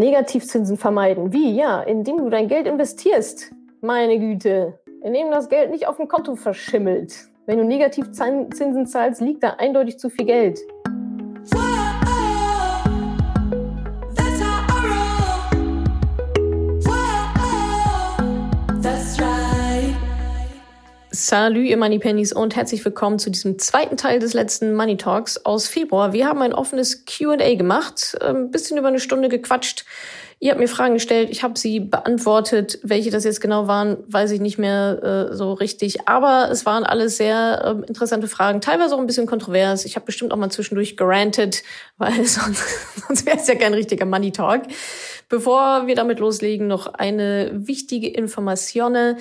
Negativzinsen vermeiden. Wie? Ja, indem du dein Geld investierst. Meine Güte. Indem das Geld nicht auf dem Konto verschimmelt. Wenn du Negativzinsen zahlst, liegt da eindeutig zu viel Geld. Salut, ihr Money Pennies und herzlich willkommen zu diesem zweiten Teil des letzten Money Talks aus Februar. Wir haben ein offenes Q&A gemacht, ein ähm, bisschen über eine Stunde gequatscht. Ihr habt mir Fragen gestellt, ich habe sie beantwortet. Welche das jetzt genau waren, weiß ich nicht mehr äh, so richtig. Aber es waren alles sehr äh, interessante Fragen, teilweise auch ein bisschen kontrovers. Ich habe bestimmt auch mal zwischendurch gerantet, weil sonst, sonst wäre es ja kein richtiger Money Talk. Bevor wir damit loslegen, noch eine wichtige Information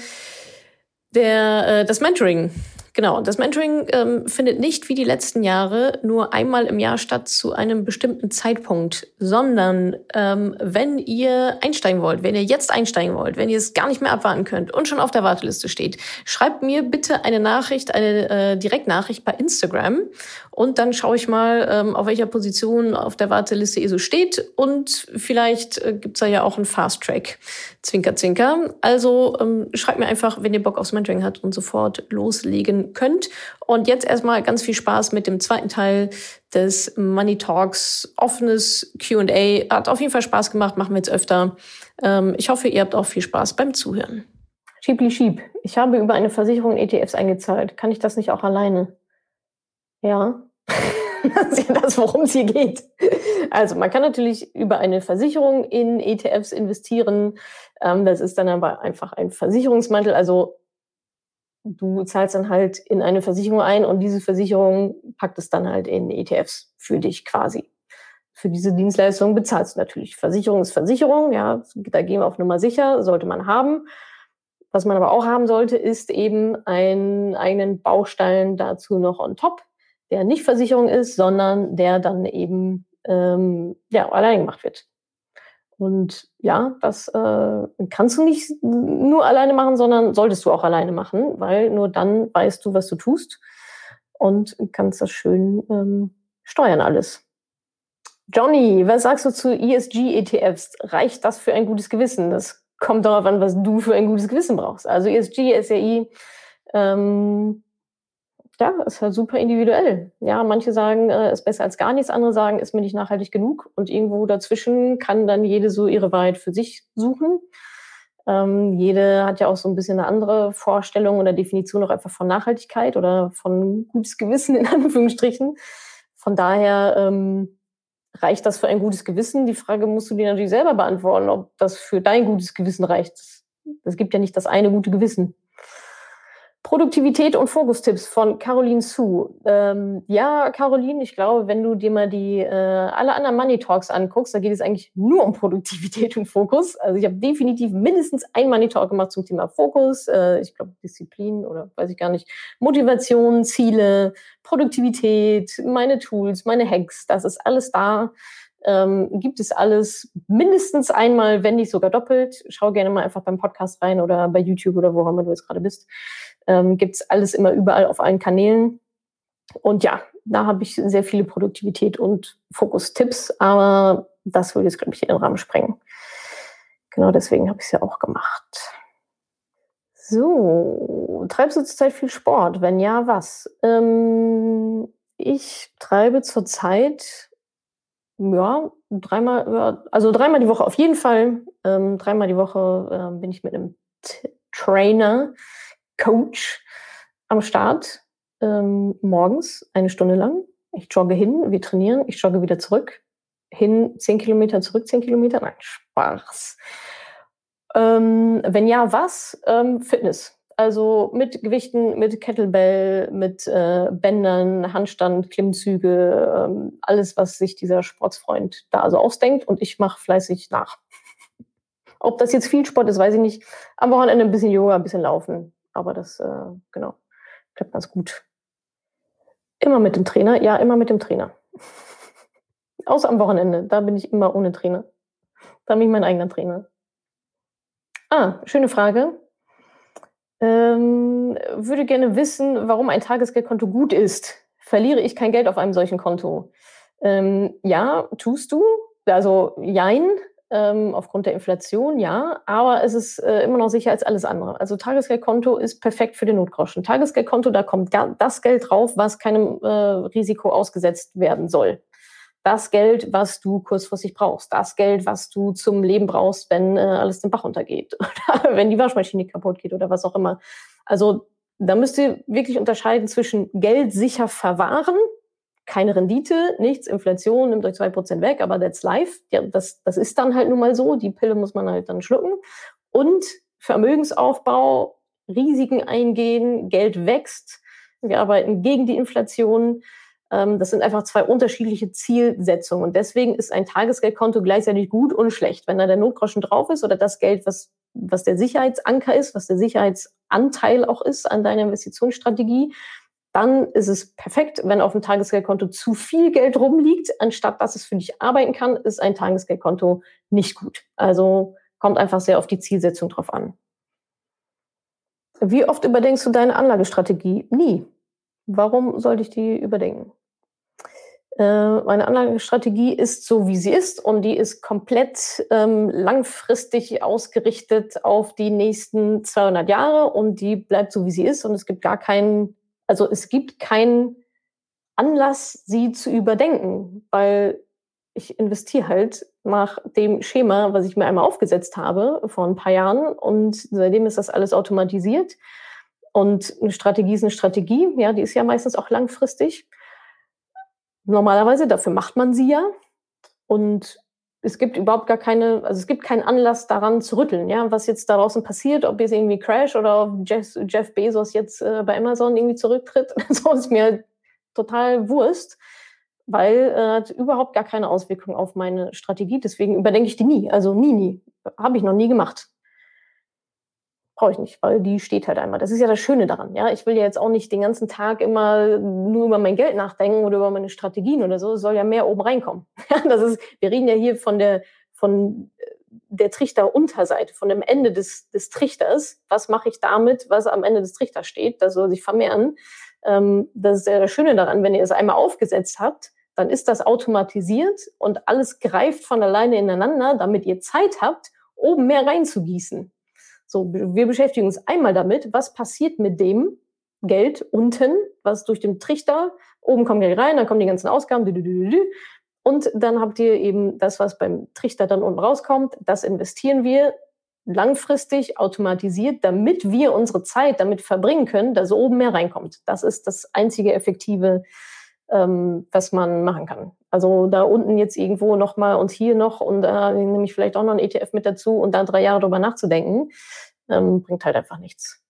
der, äh, das Mentoring. Genau, das Mentoring ähm, findet nicht wie die letzten Jahre nur einmal im Jahr statt zu einem bestimmten Zeitpunkt, sondern ähm, wenn ihr einsteigen wollt, wenn ihr jetzt einsteigen wollt, wenn ihr es gar nicht mehr abwarten könnt und schon auf der Warteliste steht, schreibt mir bitte eine Nachricht, eine äh, Direktnachricht bei Instagram und dann schaue ich mal, ähm, auf welcher Position auf der Warteliste ihr so steht und vielleicht äh, gibt's da ja auch einen Fast Track. Zwinker, zwinker. Also ähm, schreibt mir einfach, wenn ihr Bock aufs Mentoring habt und sofort loslegen könnt. Und jetzt erstmal ganz viel Spaß mit dem zweiten Teil des Money Talks. Offenes QA. Hat auf jeden Fall Spaß gemacht, machen wir jetzt öfter. Ähm, ich hoffe, ihr habt auch viel Spaß beim Zuhören. Schiebli Schieb. Ich habe über eine Versicherung ETFs eingezahlt. Kann ich das nicht auch alleine? Ja. das ist ja das, worum es hier geht. Also man kann natürlich über eine Versicherung in ETFs investieren. Ähm, das ist dann aber einfach ein Versicherungsmantel. Also du zahlst dann halt in eine Versicherung ein und diese Versicherung packt es dann halt in ETFs für dich quasi. Für diese Dienstleistung bezahlst du natürlich. Versicherung ist Versicherung, ja, da gehen wir auf Nummer sicher, sollte man haben. Was man aber auch haben sollte, ist eben einen eigenen Baustein dazu noch on top, der nicht Versicherung ist, sondern der dann eben ähm, ja, allein gemacht wird. Und ja, das äh, kannst du nicht nur alleine machen, sondern solltest du auch alleine machen, weil nur dann weißt du, was du tust und kannst das schön ähm, steuern alles. Johnny, was sagst du zu ESG-ETFs? Reicht das für ein gutes Gewissen? Das kommt darauf an, was du für ein gutes Gewissen brauchst. Also ESG, SRI, ähm, ja, ist halt super individuell. Ja, manche sagen, äh, ist besser als gar nichts, andere sagen, ist mir nicht nachhaltig genug. Und irgendwo dazwischen kann dann jede so ihre Wahrheit für sich suchen. Ähm, jede hat ja auch so ein bisschen eine andere Vorstellung oder Definition auch einfach von Nachhaltigkeit oder von gutes Gewissen in Anführungsstrichen. Von daher ähm, reicht das für ein gutes Gewissen? Die Frage musst du dir natürlich selber beantworten, ob das für dein gutes Gewissen reicht. Es gibt ja nicht das eine gute Gewissen. Produktivität und Fokustipps von Caroline Su. Ähm, ja, Caroline, ich glaube, wenn du dir mal die äh, alle anderen Money Talks anguckst, da geht es eigentlich nur um Produktivität und Fokus. Also ich habe definitiv mindestens ein Money Talk gemacht zum Thema Fokus. Äh, ich glaube Disziplin oder weiß ich gar nicht. Motivation, Ziele, Produktivität, meine Tools, meine Hacks, das ist alles da. Ähm, gibt es alles mindestens einmal, wenn nicht sogar doppelt. Schau gerne mal einfach beim Podcast rein oder bei YouTube oder wo auch immer du jetzt gerade bist ähm, gibt es alles immer überall auf allen Kanälen. Und ja, da habe ich sehr viele Produktivität und Fokus-Tipps, aber das würde jetzt, glaube ich, in den Rahmen sprengen. Genau deswegen habe ich es ja auch gemacht. So, treibst du zurzeit viel Sport? Wenn ja, was? Ähm, ich treibe zurzeit, ja, dreimal, also dreimal die Woche auf jeden Fall. Ähm, dreimal die Woche äh, bin ich mit einem T Trainer Coach am Start ähm, morgens eine Stunde lang. Ich jogge hin, wir trainieren, ich jogge wieder zurück. Hin zehn Kilometer, zurück zehn Kilometer. Nein, Spaß. Ähm, wenn ja, was? Ähm, Fitness. Also mit Gewichten, mit Kettlebell, mit äh, Bändern, Handstand, Klimmzüge, ähm, alles, was sich dieser Sportsfreund da also ausdenkt. Und ich mache fleißig nach. Ob das jetzt viel Sport ist, weiß ich nicht. Am Wochenende ein bisschen Yoga, ein bisschen Laufen. Aber das, äh, genau, klappt ganz gut. Immer mit dem Trainer? Ja, immer mit dem Trainer. Außer am Wochenende. Da bin ich immer ohne Trainer. Da bin ich mein eigener Trainer. Ah, schöne Frage. Ähm, würde gerne wissen, warum ein Tagesgeldkonto gut ist. Verliere ich kein Geld auf einem solchen Konto? Ähm, ja, tust du. Also jein. Ähm, aufgrund der Inflation, ja, aber es ist äh, immer noch sicher als alles andere. Also Tagesgeldkonto ist perfekt für den Notgroschen. Tagesgeldkonto, da kommt das Geld drauf, was keinem äh, Risiko ausgesetzt werden soll. Das Geld, was du kurzfristig brauchst. Das Geld, was du zum Leben brauchst, wenn äh, alles den Bach untergeht oder wenn die Waschmaschine kaputt geht oder was auch immer. Also da müsst ihr wirklich unterscheiden zwischen Geld sicher verwahren keine Rendite, nichts, Inflation nimmt euch zwei Prozent weg, aber that's life. Ja, das, das ist dann halt nun mal so. Die Pille muss man halt dann schlucken. Und Vermögensaufbau, Risiken eingehen, Geld wächst. Wir arbeiten gegen die Inflation. Ähm, das sind einfach zwei unterschiedliche Zielsetzungen. Und deswegen ist ein Tagesgeldkonto gleichzeitig gut und schlecht. Wenn da der Notgroschen drauf ist oder das Geld, was, was der Sicherheitsanker ist, was der Sicherheitsanteil auch ist an deiner Investitionsstrategie, dann ist es perfekt. Wenn auf dem Tagesgeldkonto zu viel Geld rumliegt, anstatt dass es für dich arbeiten kann, ist ein Tagesgeldkonto nicht gut. Also kommt einfach sehr auf die Zielsetzung drauf an. Wie oft überdenkst du deine Anlagestrategie? Nie. Warum sollte ich die überdenken? Äh, meine Anlagestrategie ist so, wie sie ist und die ist komplett ähm, langfristig ausgerichtet auf die nächsten 200 Jahre und die bleibt so, wie sie ist und es gibt gar keinen also es gibt keinen Anlass, sie zu überdenken, weil ich investiere halt nach dem Schema, was ich mir einmal aufgesetzt habe vor ein paar Jahren und seitdem ist das alles automatisiert. Und eine Strategie ist eine Strategie, ja, die ist ja meistens auch langfristig. Normalerweise, dafür macht man sie ja. Und es gibt überhaupt gar keine, also es gibt keinen Anlass daran zu rütteln, ja, was jetzt da draußen passiert, ob jetzt irgendwie Crash oder ob Jeff, Jeff Bezos jetzt äh, bei Amazon irgendwie zurücktritt, so ist mir total Wurst, weil äh, hat überhaupt gar keine Auswirkung auf meine Strategie, deswegen überdenke ich die nie, also nie, nie, habe ich noch nie gemacht brauche ich nicht, weil die steht halt einmal. Das ist ja das Schöne daran. Ja, ich will ja jetzt auch nicht den ganzen Tag immer nur über mein Geld nachdenken oder über meine Strategien oder so. Es soll ja mehr oben reinkommen. Ja, das ist, wir reden ja hier von der, von der Trichterunterseite, von dem Ende des, des Trichters. Was mache ich damit, was am Ende des Trichters steht? Das soll sich vermehren. Ähm, das ist ja das Schöne daran, wenn ihr es einmal aufgesetzt habt, dann ist das automatisiert und alles greift von alleine ineinander, damit ihr Zeit habt, oben mehr reinzugießen. So, wir beschäftigen uns einmal damit, was passiert mit dem Geld unten, was durch den Trichter, oben kommt Geld rein, dann kommen die ganzen Ausgaben, und dann habt ihr eben das, was beim Trichter dann unten rauskommt, das investieren wir langfristig automatisiert, damit wir unsere Zeit damit verbringen können, dass oben mehr reinkommt. Das ist das einzige effektive, ähm, was man machen kann. Also da unten jetzt irgendwo nochmal und hier noch und da nehme ich vielleicht auch noch ein ETF mit dazu und da drei Jahre drüber nachzudenken, ähm, bringt halt einfach nichts.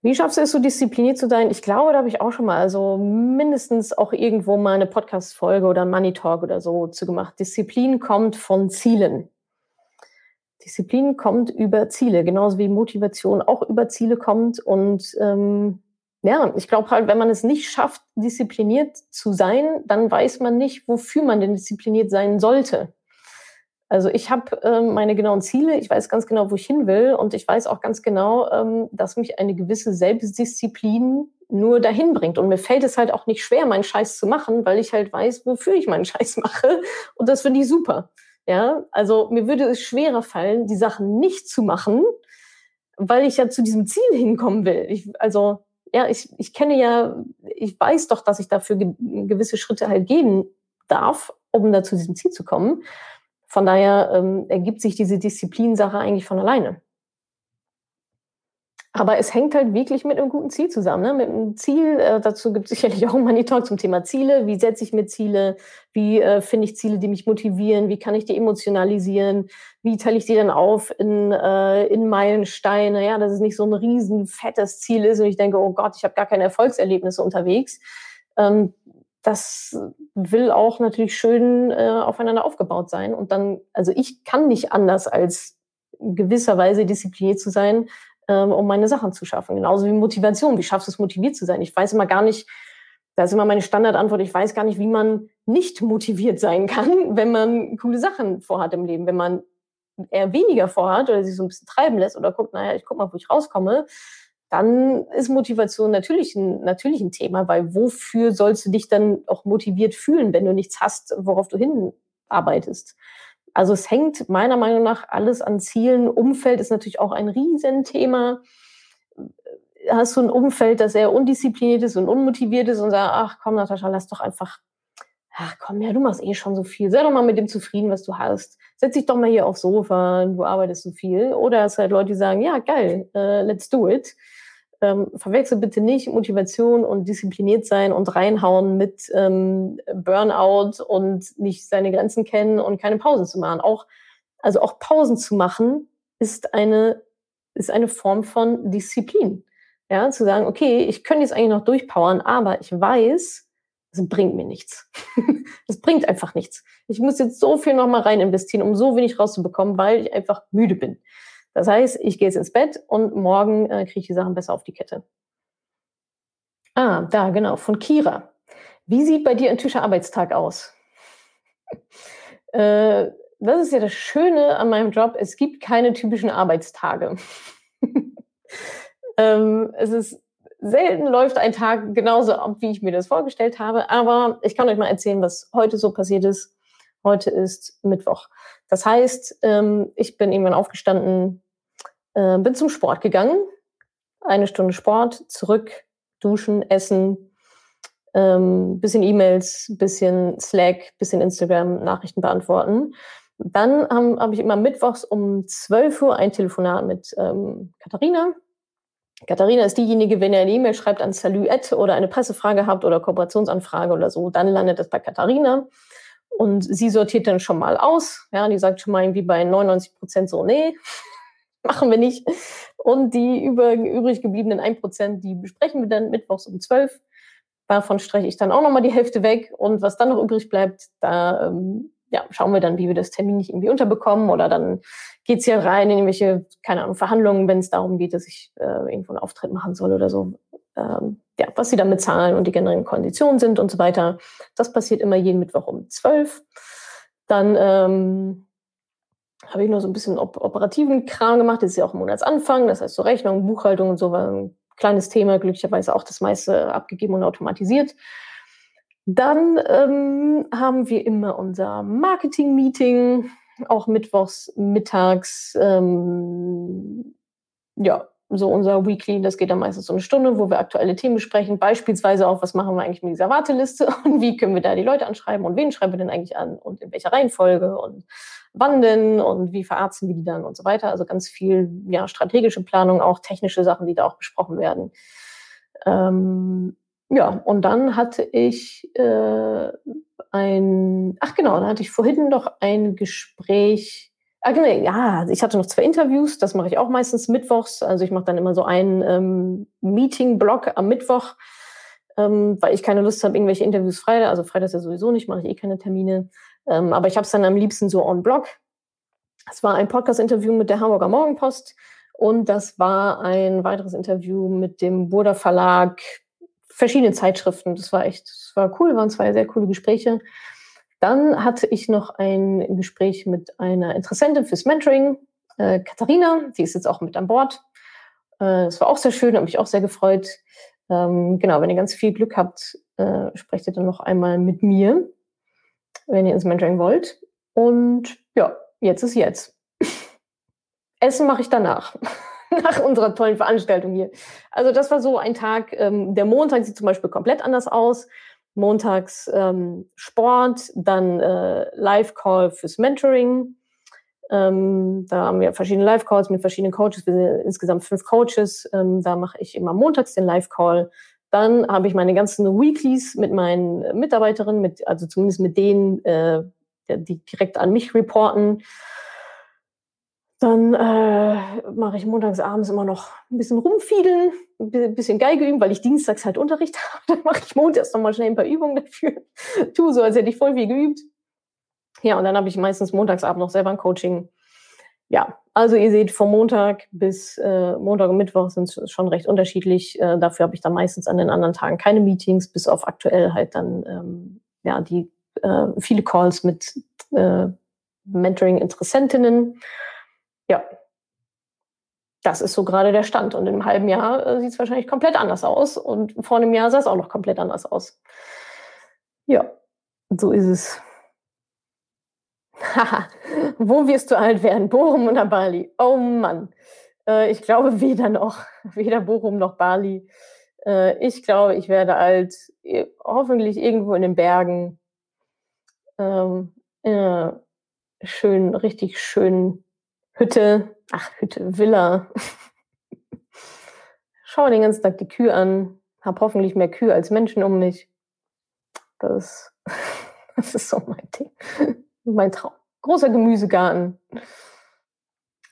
Wie schaffst du es, so diszipliniert zu sein? Ich glaube, da habe ich auch schon mal, also mindestens auch irgendwo mal eine Podcast-Folge oder ein Money Talk oder so zu gemacht. Disziplin kommt von Zielen. Disziplin kommt über Ziele, genauso wie Motivation auch über Ziele kommt. Und ähm, ja, ich glaube halt, wenn man es nicht schafft, diszipliniert zu sein, dann weiß man nicht, wofür man denn diszipliniert sein sollte. Also ich habe ähm, meine genauen Ziele, ich weiß ganz genau, wo ich hin will und ich weiß auch ganz genau, ähm, dass mich eine gewisse Selbstdisziplin nur dahin bringt. Und mir fällt es halt auch nicht schwer, meinen Scheiß zu machen, weil ich halt weiß, wofür ich meinen Scheiß mache. Und das finde ich super. Ja, also mir würde es schwerer fallen, die Sachen nicht zu machen, weil ich ja zu diesem Ziel hinkommen will. Ich, also ja, ich, ich kenne ja, ich weiß doch, dass ich dafür ge gewisse Schritte halt gehen darf, um da zu diesem Ziel zu kommen. Von daher ähm, ergibt sich diese Disziplinsache eigentlich von alleine. Aber es hängt halt wirklich mit einem guten Ziel zusammen. Ne? Mit einem Ziel, äh, dazu gibt es sicherlich auch einen Money Talk zum Thema Ziele. Wie setze ich mir Ziele? Wie äh, finde ich Ziele, die mich motivieren? Wie kann ich die emotionalisieren? Wie teile ich die dann auf in, äh, in Meilensteine? Ja, dass es nicht so ein riesen fettes Ziel ist und ich denke, oh Gott, ich habe gar keine Erfolgserlebnisse unterwegs. Ähm, das will auch natürlich schön äh, aufeinander aufgebaut sein. Und dann, also ich kann nicht anders als gewisserweise diszipliniert zu sein, ähm, um meine Sachen zu schaffen. Genauso wie Motivation. Wie schaffst du es, motiviert zu sein? Ich weiß immer gar nicht, da ist immer meine Standardantwort, ich weiß gar nicht, wie man nicht motiviert sein kann, wenn man coole Sachen vorhat im Leben. Wenn man eher weniger vorhat oder sich so ein bisschen treiben lässt oder guckt, naja, ich guck mal, wo ich rauskomme, dann ist Motivation natürlich ein, natürlich ein Thema, weil wofür sollst du dich dann auch motiviert fühlen, wenn du nichts hast, worauf du hin arbeitest. Also es hängt meiner Meinung nach alles an Zielen. Umfeld ist natürlich auch ein Riesenthema. Hast du ein Umfeld, das sehr undiszipliniert ist und unmotiviert ist und sagt, ach komm, Natascha, lass doch einfach, ach komm, ja, du machst eh schon so viel. Sei doch mal mit dem zufrieden, was du hast. Setz dich doch mal hier aufs Sofa, du arbeitest so viel. Oder es halt Leute, die sagen, ja, geil, uh, let's do it ähm, verwechsel bitte nicht Motivation und diszipliniert sein und reinhauen mit ähm, Burnout und nicht seine Grenzen kennen und keine Pausen zu machen. Auch, also auch Pausen zu machen ist eine, ist eine Form von Disziplin. Ja, zu sagen, okay, ich könnte jetzt eigentlich noch durchpowern, aber ich weiß, es bringt mir nichts. Es bringt einfach nichts. Ich muss jetzt so viel nochmal rein investieren, um so wenig rauszubekommen, weil ich einfach müde bin. Das heißt, ich gehe jetzt ins Bett und morgen äh, kriege ich die Sachen besser auf die Kette. Ah, da, genau, von Kira. Wie sieht bei dir ein typischer Arbeitstag aus? äh, das ist ja das Schöne an meinem Job. Es gibt keine typischen Arbeitstage. ähm, es ist selten läuft ein Tag genauso ab, wie ich mir das vorgestellt habe. Aber ich kann euch mal erzählen, was heute so passiert ist. Heute ist Mittwoch. Das heißt, ähm, ich bin irgendwann aufgestanden, äh, bin zum Sport gegangen, eine Stunde Sport, zurück, duschen, essen, ähm, bisschen E-Mails, bisschen Slack, bisschen Instagram, Nachrichten beantworten. Dann habe hab ich immer mittwochs um 12 Uhr ein Telefonat mit ähm, Katharina. Katharina ist diejenige, wenn ihr eine E-Mail schreibt an Salut oder eine Pressefrage habt oder Kooperationsanfrage oder so, dann landet das bei Katharina. Und sie sortiert dann schon mal aus. Ja, die sagt schon mal irgendwie bei 99 Prozent so, nee, machen wir nicht. Und die über, übrig gebliebenen 1 Prozent, die besprechen wir dann mittwochs um 12. Davon streiche ich dann auch nochmal die Hälfte weg. Und was dann noch übrig bleibt, da ähm, ja, schauen wir dann, wie wir das Termin nicht irgendwie unterbekommen. Oder dann geht's hier rein in irgendwelche, keine Ahnung, Verhandlungen, wenn es darum geht, dass ich äh, irgendwo einen Auftritt machen soll oder so. Ähm, ja, was sie damit zahlen und die generellen Konditionen sind und so weiter. Das passiert immer jeden Mittwoch um zwölf. Dann ähm, habe ich nur so ein bisschen op operativen Kram gemacht. Das ist ja auch Monatsanfang, das heißt so Rechnung, Buchhaltung und so war ein kleines Thema, glücklicherweise auch das meiste abgegeben und automatisiert. Dann ähm, haben wir immer unser Marketing-Meeting, auch mittwochs mittags. Ähm, ja, so unser Weekly, das geht dann meistens so eine Stunde, wo wir aktuelle Themen besprechen. Beispielsweise auch, was machen wir eigentlich mit dieser Warteliste und wie können wir da die Leute anschreiben und wen schreiben wir denn eigentlich an und in welcher Reihenfolge und wann denn und wie verarzten wir die dann und so weiter. Also ganz viel ja, strategische Planung, auch technische Sachen, die da auch besprochen werden. Ähm, ja, und dann hatte ich äh, ein, ach genau, dann hatte ich vorhin noch ein Gespräch ja, ich hatte noch zwei Interviews, das mache ich auch meistens mittwochs. Also ich mache dann immer so einen ähm, Meeting-Blog am Mittwoch, ähm, weil ich keine Lust habe, irgendwelche Interviews Freitag, also Freitag ist ja sowieso nicht, mache ich eh keine Termine. Ähm, aber ich habe es dann am liebsten so on Blog. Es war ein Podcast-Interview mit der Hamburger Morgenpost und das war ein weiteres Interview mit dem Burda Verlag, verschiedene Zeitschriften. Das war echt, das war cool, waren zwei sehr coole Gespräche. Dann hatte ich noch ein Gespräch mit einer Interessentin fürs Mentoring, äh, Katharina, die ist jetzt auch mit an Bord. Äh, das war auch sehr schön, habe mich auch sehr gefreut. Ähm, genau, wenn ihr ganz viel Glück habt, äh, sprecht ihr dann noch einmal mit mir, wenn ihr ins Mentoring wollt. Und ja, jetzt ist jetzt. Essen mache ich danach. nach unserer tollen Veranstaltung hier. Also das war so ein Tag. Ähm, der Montag sieht zum Beispiel komplett anders aus montags ähm, Sport, dann äh, Live-Call fürs Mentoring. Ähm, da haben wir verschiedene Live-Calls mit verschiedenen Coaches. Wir sind insgesamt fünf Coaches. Ähm, da mache ich immer montags den Live-Call. Dann habe ich meine ganzen Weeklies mit meinen Mitarbeiterinnen, mit, also zumindest mit denen, äh, die direkt an mich reporten. Dann äh, mache ich montags abends immer noch ein bisschen rumfiedeln, ein bisschen Geige üben, weil ich dienstags halt Unterricht habe. Dann mache ich montags nochmal schnell ein paar Übungen dafür. tu so, als hätte ich voll viel geübt. Ja, und dann habe ich meistens montagsabend noch selber ein Coaching. Ja, also ihr seht, vom Montag bis äh, Montag und Mittwoch sind es schon recht unterschiedlich. Äh, dafür habe ich dann meistens an den anderen Tagen keine Meetings, bis auf aktuell halt dann ähm, ja die äh, viele Calls mit äh, Mentoring-Interessentinnen ja, das ist so gerade der Stand. Und in einem halben Jahr äh, sieht es wahrscheinlich komplett anders aus. Und vor einem Jahr sah es auch noch komplett anders aus. Ja, so ist es. Wo wirst du alt werden? Bochum oder Bali? Oh Mann. Äh, ich glaube weder noch, weder Bochum noch Bali. Äh, ich glaube, ich werde alt, hoffentlich irgendwo in den Bergen. Ähm, in schön, richtig schön Hütte, ach, Hütte, Villa. Schaue den ganzen Tag die Kühe an, habe hoffentlich mehr Kühe als Menschen um mich. Das, das ist so mein Ding, mein Traum. Großer Gemüsegarten.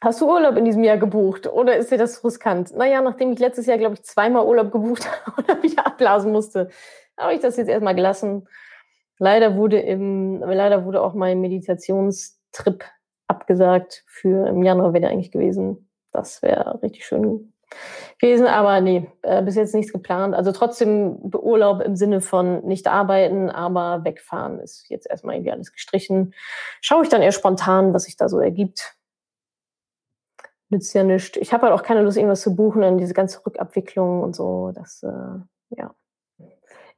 Hast du Urlaub in diesem Jahr gebucht oder ist dir das riskant? Naja, nachdem ich letztes Jahr, glaube ich, zweimal Urlaub gebucht habe oder wieder abblasen musste, habe ich das jetzt erstmal gelassen. Leider wurde, im, leider wurde auch mein Meditationstrip abgesagt für im Januar wäre eigentlich gewesen. Das wäre richtig schön gewesen, aber nee, äh, bis jetzt nichts geplant. Also trotzdem Urlaub im Sinne von nicht arbeiten, aber wegfahren ist jetzt erstmal irgendwie alles gestrichen. Schaue ich dann eher spontan, was sich da so ergibt. Nützt ja nichts. Ich habe halt auch keine Lust, irgendwas zu buchen, dann diese ganze Rückabwicklung und so. Das, äh, ja.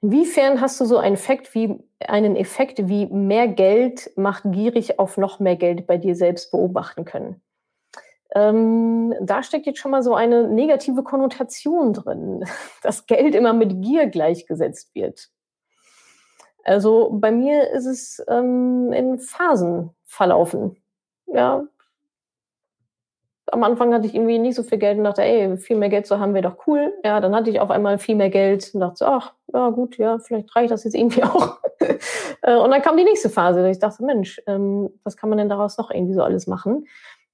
Inwiefern hast du so einen Effekt wie einen Effekt wie mehr Geld macht gierig auf noch mehr Geld bei dir selbst beobachten können? Ähm, da steckt jetzt schon mal so eine negative Konnotation drin, dass Geld immer mit Gier gleichgesetzt wird. Also bei mir ist es ähm, in Phasen verlaufen. Ja, am Anfang hatte ich irgendwie nicht so viel Geld und dachte, ey, viel mehr Geld zu haben wäre doch cool. Ja, dann hatte ich auf einmal viel mehr Geld und dachte, ach, ja gut, ja, vielleicht reicht das jetzt irgendwie auch. Äh, und dann kam die nächste Phase. Ich dachte, Mensch, ähm, was kann man denn daraus noch irgendwie so alles machen?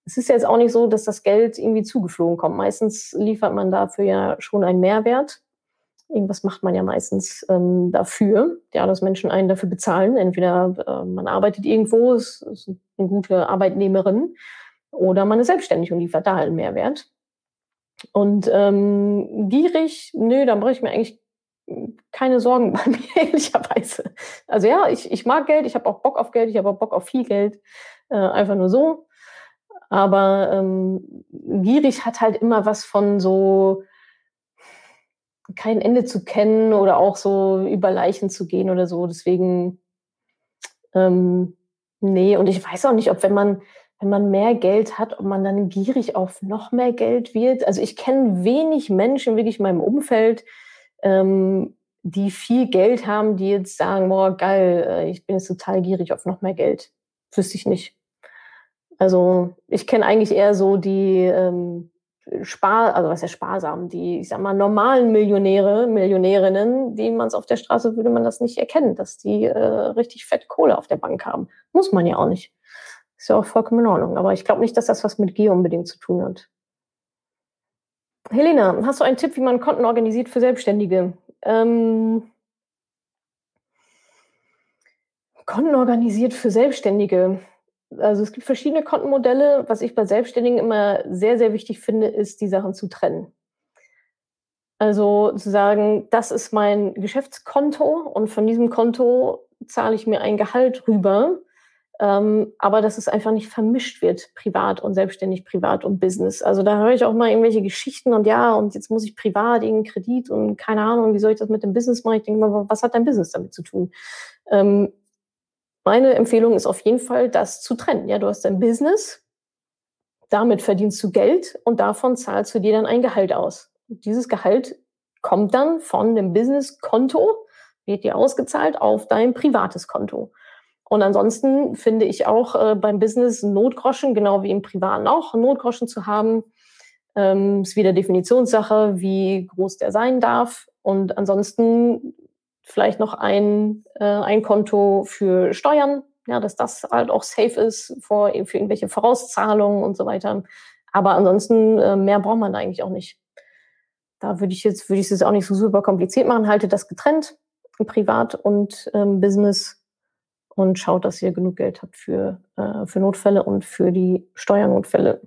Es ist jetzt auch nicht so, dass das Geld irgendwie zugeflogen kommt. Meistens liefert man dafür ja schon einen Mehrwert. Irgendwas macht man ja meistens ähm, dafür, ja, dass Menschen einen dafür bezahlen. Entweder äh, man arbeitet irgendwo, ist, ist eine gute Arbeitnehmerin oder man ist selbstständig und liefert da halt einen Mehrwert. Und ähm, gierig, nö, da brauche ich mir eigentlich keine Sorgen bei mir, ehrlicherweise. Also ja, ich, ich mag Geld, ich habe auch Bock auf Geld, ich habe auch Bock auf viel Geld, äh, einfach nur so. Aber ähm, gierig hat halt immer was von so kein Ende zu kennen oder auch so über Leichen zu gehen oder so. Deswegen, ähm, nee, und ich weiß auch nicht, ob wenn man, wenn man mehr Geld hat, ob man dann gierig auf noch mehr Geld wird. Also ich kenne wenig Menschen wirklich in meinem Umfeld, ähm, die viel Geld haben, die jetzt sagen, boah, geil, äh, ich bin jetzt total gierig auf noch mehr Geld. Wüsste ich nicht. Also ich kenne eigentlich eher so die ähm, Spar, also was ja sparsam, die, ich sag mal, normalen Millionäre, Millionärinnen, die man es auf der Straße würde man das nicht erkennen, dass die äh, richtig fett Kohle auf der Bank haben. Muss man ja auch nicht. Ist ja auch vollkommen in Ordnung. Aber ich glaube nicht, dass das was mit Gier unbedingt zu tun hat. Helena, hast du einen Tipp, wie man Konten organisiert für Selbstständige? Ähm, Konten organisiert für Selbstständige. Also es gibt verschiedene Kontenmodelle. Was ich bei Selbstständigen immer sehr, sehr wichtig finde, ist, die Sachen zu trennen. Also zu sagen, das ist mein Geschäftskonto und von diesem Konto zahle ich mir ein Gehalt rüber ähm, aber dass es einfach nicht vermischt wird, privat und selbstständig, privat und Business. Also da höre ich auch mal irgendwelche Geschichten und ja, und jetzt muss ich privat irgendeinen Kredit und keine Ahnung, wie soll ich das mit dem Business machen? Ich denke mal, was hat dein Business damit zu tun? Ähm, meine Empfehlung ist auf jeden Fall, das zu trennen. Ja, du hast dein Business, damit verdienst du Geld und davon zahlst du dir dann ein Gehalt aus. Und dieses Gehalt kommt dann von dem Business-Konto, wird dir ausgezahlt auf dein privates Konto. Und ansonsten finde ich auch äh, beim Business Notgroschen, genau wie im Privaten auch, Notgroschen zu haben, ähm, ist wieder Definitionssache, wie groß der sein darf. Und ansonsten vielleicht noch ein, äh, ein Konto für Steuern, ja, dass das halt auch safe ist vor, für irgendwelche Vorauszahlungen und so weiter. Aber ansonsten äh, mehr braucht man eigentlich auch nicht. Da würde ich jetzt, würde ich es jetzt auch nicht so super kompliziert machen, halte das getrennt, privat und ähm, Business und schaut, dass ihr genug Geld habt für, äh, für Notfälle und für die Steuernotfälle.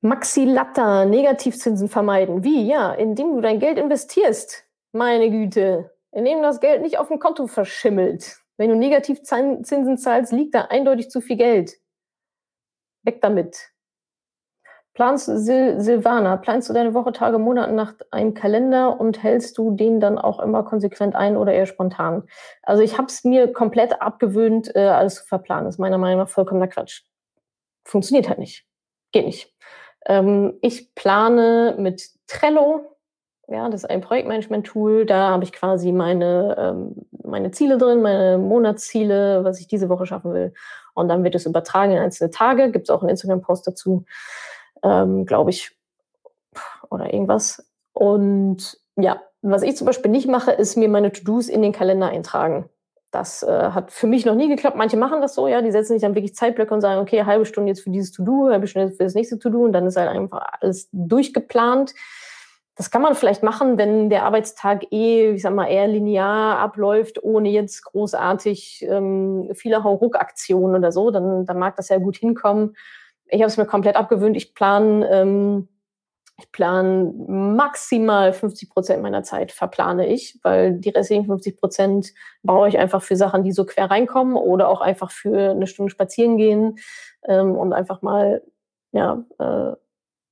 Maxi Latta, Negativzinsen vermeiden. Wie? Ja, indem du dein Geld investierst. Meine Güte. Indem das Geld nicht auf dem Konto verschimmelt. Wenn du Negativzinsen zahlst, liegt da eindeutig zu viel Geld. Weg damit. Planst Sil Silvana, planst du deine Woche, Tage, Monate nach einem Kalender und hältst du den dann auch immer konsequent ein oder eher spontan? Also ich habe es mir komplett abgewöhnt, äh, alles zu verplanen. Das ist meiner Meinung nach vollkommener Quatsch. Funktioniert halt nicht. Geht nicht. Ähm, ich plane mit Trello. Ja, das ist ein Projektmanagement-Tool. Da habe ich quasi meine, ähm, meine Ziele drin, meine Monatsziele, was ich diese Woche schaffen will. Und dann wird es übertragen in einzelne Tage. Gibt es auch einen Instagram-Post dazu ähm, glaube ich, oder irgendwas. Und ja, was ich zum Beispiel nicht mache, ist mir meine To-Dos in den Kalender eintragen. Das äh, hat für mich noch nie geklappt. Manche machen das so, ja, die setzen sich dann wirklich Zeitblöcke und sagen, okay, halbe Stunde jetzt für dieses To-Do, halbe Stunde für das nächste To-Do und dann ist halt einfach alles durchgeplant. Das kann man vielleicht machen, wenn der Arbeitstag eh, ich sag mal, eher linear abläuft, ohne jetzt großartig ähm, viele Hauruck-Aktionen oder so. Dann, dann mag das ja gut hinkommen ich habe es mir komplett abgewöhnt. Ich plane ähm, ich plane maximal 50 Prozent meiner Zeit verplane ich, weil die restlichen 50 Prozent brauche ich einfach für Sachen, die so quer reinkommen oder auch einfach für eine Stunde spazieren gehen ähm, und einfach mal ja, äh,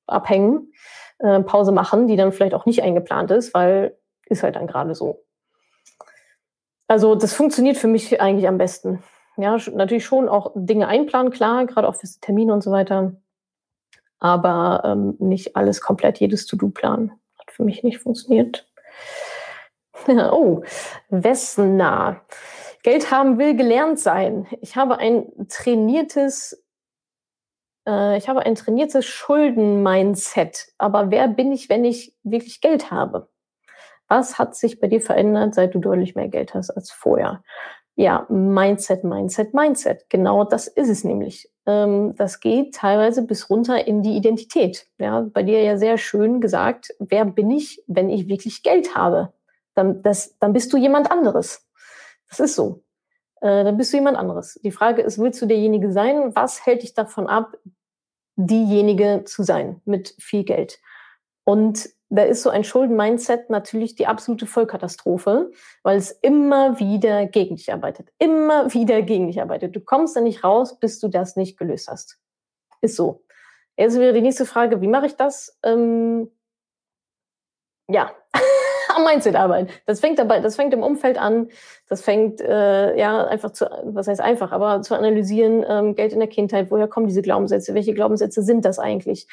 abhängen, äh, Pause machen, die dann vielleicht auch nicht eingeplant ist, weil ist halt dann gerade so. Also das funktioniert für mich eigentlich am besten ja, natürlich schon auch Dinge einplanen, klar, gerade auch fürs Termine und so weiter. Aber ähm, nicht alles komplett, jedes To-Do planen. Hat für mich nicht funktioniert. oh, Wessner. Geld haben will gelernt sein. Ich habe ein trainiertes, äh, ich habe ein trainiertes Schulden-Mindset. Aber wer bin ich, wenn ich wirklich Geld habe? Was hat sich bei dir verändert, seit du deutlich mehr Geld hast als vorher? Ja, Mindset, Mindset, Mindset. Genau das ist es nämlich. Ähm, das geht teilweise bis runter in die Identität. Ja, bei dir ja sehr schön gesagt, wer bin ich, wenn ich wirklich Geld habe? Dann, das, dann bist du jemand anderes. Das ist so. Äh, dann bist du jemand anderes. Die Frage ist, willst du derjenige sein? Was hält dich davon ab, diejenige zu sein mit viel Geld? Und da ist so ein Schulden-Mindset natürlich die absolute Vollkatastrophe, weil es immer wieder gegen dich arbeitet. Immer wieder gegen dich arbeitet. Du kommst da nicht raus, bis du das nicht gelöst hast. Ist so. Jetzt wäre die nächste Frage, wie mache ich das? Ähm, ja, am Mindset arbeiten. Das fängt dabei, das fängt im Umfeld an. Das fängt äh, ja einfach zu, was heißt einfach, aber zu analysieren, ähm, Geld in der Kindheit, woher kommen diese Glaubenssätze, welche Glaubenssätze sind das eigentlich?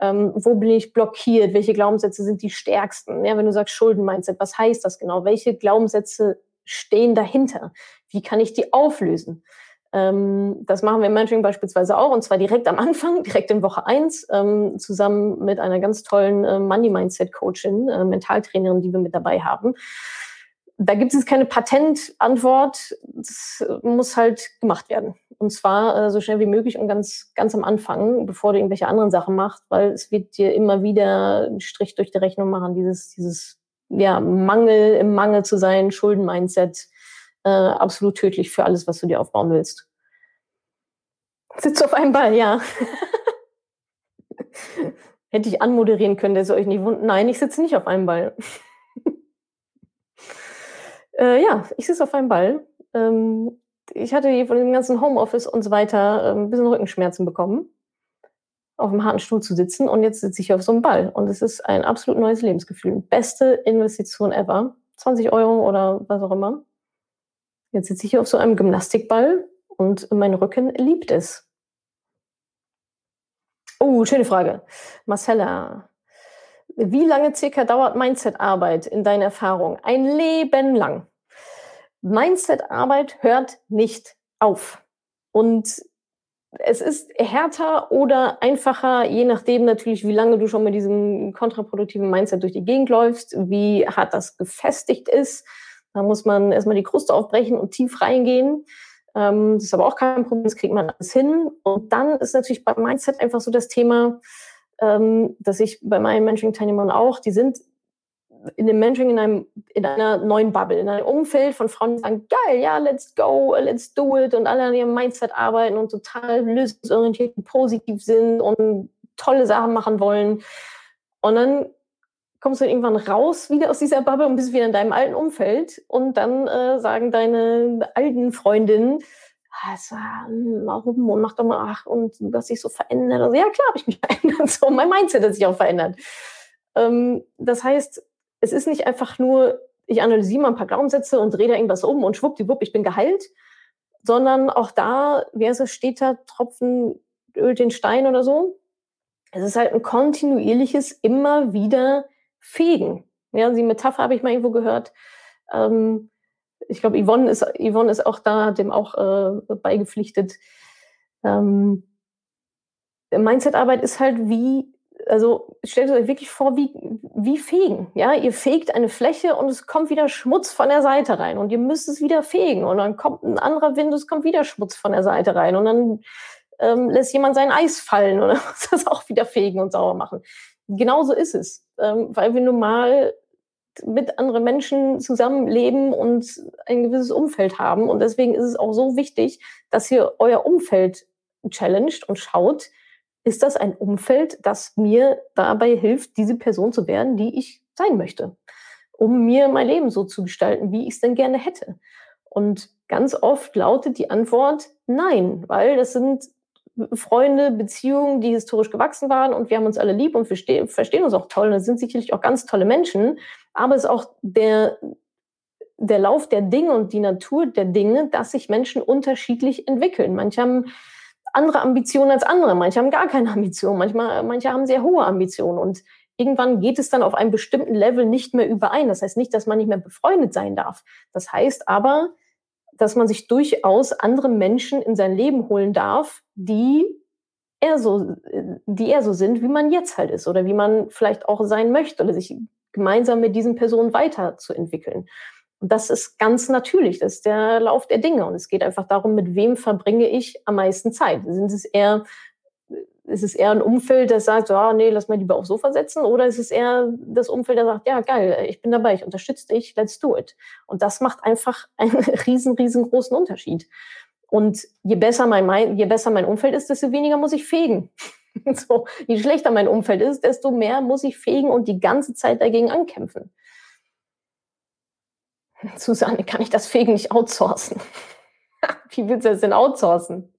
Ähm, wo bin ich blockiert, welche Glaubenssätze sind die stärksten. Ja, wenn du sagst Schulden-Mindset, was heißt das genau? Welche Glaubenssätze stehen dahinter? Wie kann ich die auflösen? Ähm, das machen wir im Mentoring beispielsweise auch und zwar direkt am Anfang, direkt in Woche eins ähm, zusammen mit einer ganz tollen äh, Money-Mindset-Coachin, äh, Mentaltrainerin, die wir mit dabei haben da gibt es keine Patentantwort. Das muss halt gemacht werden. Und zwar äh, so schnell wie möglich und ganz, ganz am Anfang, bevor du irgendwelche anderen Sachen machst, weil es wird dir immer wieder einen Strich durch die Rechnung machen, dieses, dieses, ja, Mangel, im Mangel zu sein, Schulden-Mindset, äh, absolut tödlich für alles, was du dir aufbauen willst. Sitzt auf einem Ball, ja. Hätte ich anmoderieren können, der soll euch nicht wundern. Nein, ich sitze nicht auf einem Ball. Äh, ja, ich sitze auf einem Ball. Ähm, ich hatte von dem ganzen Homeoffice und so weiter äh, ein bisschen Rückenschmerzen bekommen, auf einem harten Stuhl zu sitzen und jetzt sitze ich auf so einem Ball und es ist ein absolut neues Lebensgefühl. Beste Investition ever. 20 Euro oder was auch immer. Jetzt sitze ich hier auf so einem Gymnastikball und mein Rücken liebt es. Oh, schöne Frage. Marcella, wie lange circa dauert Mindset-Arbeit in deiner Erfahrung? Ein Leben lang. Mindset-Arbeit hört nicht auf. Und es ist härter oder einfacher, je nachdem natürlich, wie lange du schon mit diesem kontraproduktiven Mindset durch die Gegend läufst, wie hart das gefestigt ist. Da muss man erstmal die Kruste aufbrechen und tief reingehen. Ähm, das ist aber auch kein Problem, das kriegt man alles hin. Und dann ist natürlich beim Mindset einfach so das Thema, ähm, dass ich bei meinen Mentoring-Teilnehmern auch, die sind in dem Mentoring in, einem, in einer neuen Bubble, in einem Umfeld von Frauen, die sagen, geil, ja, let's go, let's do it und alle an ihrem Mindset arbeiten und total lösungsorientiert und positiv sind und tolle Sachen machen wollen. Und dann kommst du irgendwann raus wieder aus dieser Bubble und bist wieder in deinem alten Umfeld und dann äh, sagen deine alten Freundinnen, also, warum und mach doch mal, ach, und du hast dich so verändert. Also, ja, klar habe ich mich verändert. So, mein Mindset hat sich auch verändert. Ähm, das heißt, es ist nicht einfach nur, ich analysiere mal ein paar Glaubenssätze und drehe da irgendwas um und schwuppdiwupp, ich bin geheilt, sondern auch da, wer so steht da, Tropfen Öl den Stein oder so. Es ist halt ein kontinuierliches, immer wieder Fegen. Ja, die Metapher habe ich mal irgendwo gehört. Ähm, ich glaube, Yvonne ist, Yvonne ist auch da, dem auch äh, beigepflichtet. Ähm, Mindset-Arbeit ist halt wie, also stellt euch wirklich vor, wie, wie fegen. Ja, ihr fegt eine Fläche und es kommt wieder Schmutz von der Seite rein und ihr müsst es wieder fegen und dann kommt ein anderer Wind, es kommt wieder Schmutz von der Seite rein und dann ähm, lässt jemand sein Eis fallen oder muss das auch wieder fegen und sauber machen. Genauso ist es, ähm, weil wir nun mal mit anderen Menschen zusammenleben und ein gewisses Umfeld haben. Und deswegen ist es auch so wichtig, dass ihr euer Umfeld challenged und schaut, ist das ein Umfeld, das mir dabei hilft, diese Person zu werden, die ich sein möchte, um mir mein Leben so zu gestalten, wie ich es denn gerne hätte. Und ganz oft lautet die Antwort nein, weil das sind Freunde, Beziehungen, die historisch gewachsen waren und wir haben uns alle lieb und verstehen, verstehen uns auch toll. Und das sind sicherlich auch ganz tolle Menschen. Aber es ist auch der, der Lauf der Dinge und die Natur der Dinge, dass sich Menschen unterschiedlich entwickeln. Manche haben andere Ambitionen als andere, manche haben gar keine Ambitionen, manchmal, manche haben sehr hohe Ambitionen und irgendwann geht es dann auf einem bestimmten Level nicht mehr überein. Das heißt nicht, dass man nicht mehr befreundet sein darf. Das heißt aber, dass man sich durchaus andere Menschen in sein Leben holen darf, die eher so, die eher so sind, wie man jetzt halt ist oder wie man vielleicht auch sein möchte oder sich gemeinsam mit diesen Personen weiterzuentwickeln. Und das ist ganz natürlich, das ist der Lauf der Dinge. Und es geht einfach darum, mit wem verbringe ich am meisten Zeit. Sind es eher ist es eher ein Umfeld, das sagt, oh, nee, lass mal lieber aufs Sofa setzen? Oder ist es eher das Umfeld, das sagt, ja, geil, ich bin dabei, ich unterstütze dich, let's do it. Und das macht einfach einen riesen, riesengroßen Unterschied. Und je besser mein, je besser mein Umfeld ist, desto weniger muss ich fegen. so, je schlechter mein Umfeld ist, desto mehr muss ich fegen und die ganze Zeit dagegen ankämpfen. Susanne, kann ich das Fegen nicht outsourcen? Wie willst du das denn outsourcen?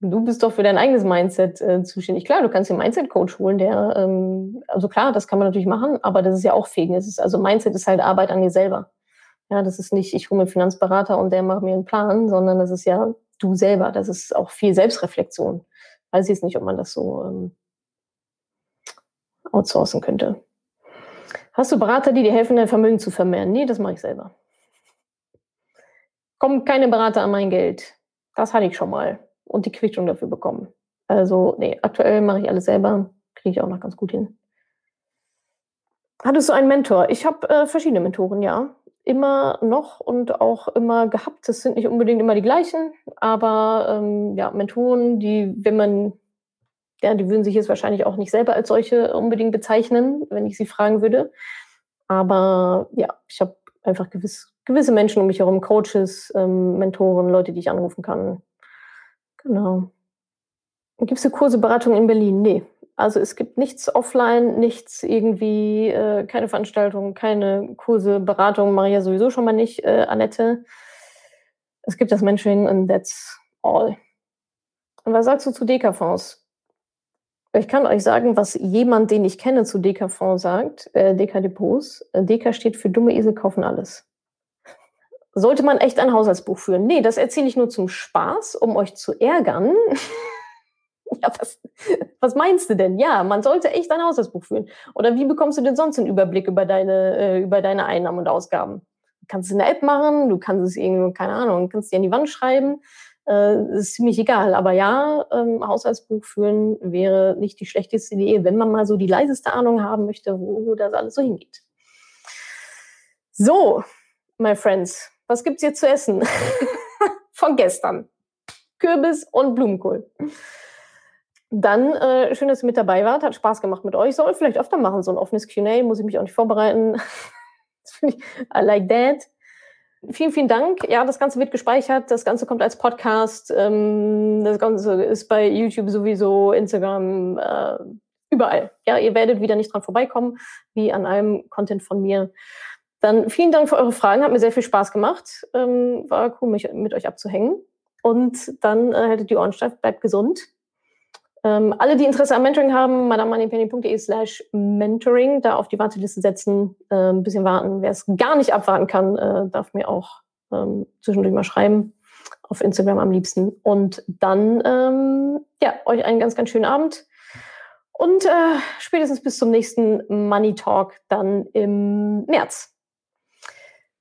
Du bist doch für dein eigenes Mindset äh, zuständig. Klar, du kannst den Mindset-Coach holen, der, ähm, also klar, das kann man natürlich machen, aber das ist ja auch Fegen. Es ist, also Mindset ist halt Arbeit an dir selber. Ja, das ist nicht, ich hole mir einen Finanzberater und der macht mir einen Plan, sondern das ist ja du selber. Das ist auch viel Selbstreflexion. Weiß jetzt nicht, ob man das so ähm, outsourcen könnte. Hast du Berater, die dir helfen, dein Vermögen zu vermehren? Nee, das mache ich selber. Kommen keine Berater an mein Geld. Das hatte ich schon mal und die Quittung dafür bekommen. Also, nee, aktuell mache ich alles selber, kriege ich auch noch ganz gut hin. Hattest du einen Mentor? Ich habe äh, verschiedene Mentoren, ja. Immer noch und auch immer gehabt. Das sind nicht unbedingt immer die gleichen, aber ähm, ja, Mentoren, die, wenn man, ja, die würden sich jetzt wahrscheinlich auch nicht selber als solche unbedingt bezeichnen, wenn ich sie fragen würde. Aber ja, ich habe einfach gewiss, gewisse Menschen um mich herum, Coaches, ähm, Mentoren, Leute, die ich anrufen kann, Genau. Gibt es eine Kurse, Beratung in Berlin? Nee. Also es gibt nichts offline, nichts irgendwie, äh, keine Veranstaltungen, keine Kurse, Beratung, ja sowieso schon mal nicht, äh, Annette. Es gibt das Mentoring and that's all. Und was sagst du zu Deka-Fonds? Ich kann euch sagen, was jemand, den ich kenne, zu Deka-Fonds sagt, äh, Deka-Depots. Äh, Deka steht für dumme Esel kaufen alles. Sollte man echt ein Haushaltsbuch führen? Nee, das erzähle ich nur zum Spaß, um euch zu ärgern. ja, was, was meinst du denn? Ja, man sollte echt ein Haushaltsbuch führen. Oder wie bekommst du denn sonst einen Überblick über deine, äh, über deine Einnahmen und Ausgaben? Du kannst es in der App machen, du kannst es irgendwo, keine Ahnung, kannst dir an die Wand schreiben. Äh, ist ziemlich egal. Aber ja, ähm, Haushaltsbuch führen wäre nicht die schlechteste Idee, wenn man mal so die leiseste Ahnung haben möchte, wo das alles so hingeht. So, my friends, was gibt's hier zu essen? Von gestern. Kürbis und Blumenkohl. Dann äh, schön, dass ihr mit dabei wart. Hat Spaß gemacht mit euch. Soll vielleicht öfter machen, so ein offenes QA. Muss ich mich auch nicht vorbereiten. I like that. Vielen, vielen Dank. Ja, das Ganze wird gespeichert. Das Ganze kommt als Podcast. Ähm, das Ganze ist bei YouTube sowieso, Instagram, äh, überall. Ja, ihr werdet wieder nicht dran vorbeikommen, wie an allem Content von mir. Dann vielen Dank für eure Fragen, hat mir sehr viel Spaß gemacht. Ähm, war cool, mich mit euch abzuhängen. und dann äh, hättet ihr Ohren steif, bleibt gesund. Ähm, alle, die Interesse am Mentoring haben, madamoneypenny.de slash mentoring, da auf die Warteliste setzen, äh, ein bisschen warten. Wer es gar nicht abwarten kann, äh, darf mir auch ähm, zwischendurch mal schreiben. Auf Instagram am liebsten. Und dann, ähm, ja, euch einen ganz, ganz schönen Abend. Und äh, spätestens bis zum nächsten Money Talk dann im März.